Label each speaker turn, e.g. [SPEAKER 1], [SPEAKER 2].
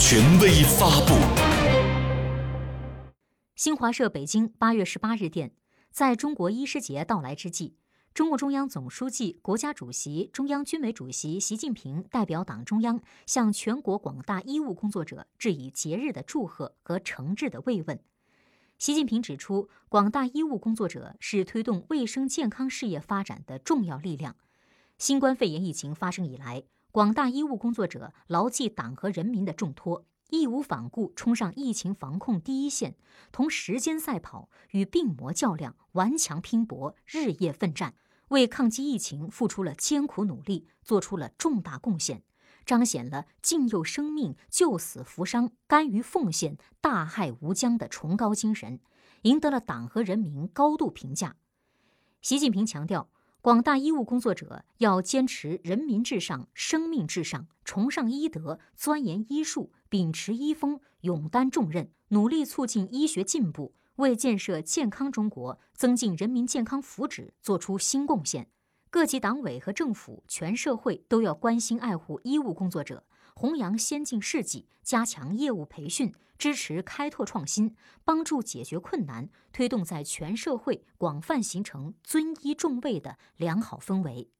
[SPEAKER 1] 权威发布。
[SPEAKER 2] 新华社北京八月十八日电，在中国医师节到来之际，中共中央总书记、国家主席、中央军委主席习近平代表党中央向全国广大医务工作者致以节日的祝贺和诚挚的慰问。习近平指出，广大医务工作者是推动卫生健康事业发展的重要力量。新冠肺炎疫情发生以来，广大医务工作者牢记党和人民的重托，义无反顾冲上疫情防控第一线，同时间赛跑，与病魔较量，顽强拼搏，日夜奋战，为抗击疫情付出了艰苦努力，做出了重大贡献。彰显了敬佑生命、救死扶伤、甘于奉献、大害无疆的崇高精神，赢得了党和人民高度评价。习近平强调，广大医务工作者要坚持人民至上、生命至上，崇尚医德，钻研医术，秉持医风，勇担重任，努力促进医学进步，为建设健康中国、增进人民健康福祉作出新贡献。各级党委和政府、全社会都要关心爱护医务工作者，弘扬先进事迹，加强业务培训，支持开拓创新，帮助解决困难，推动在全社会广泛形成尊医重卫的良好氛围。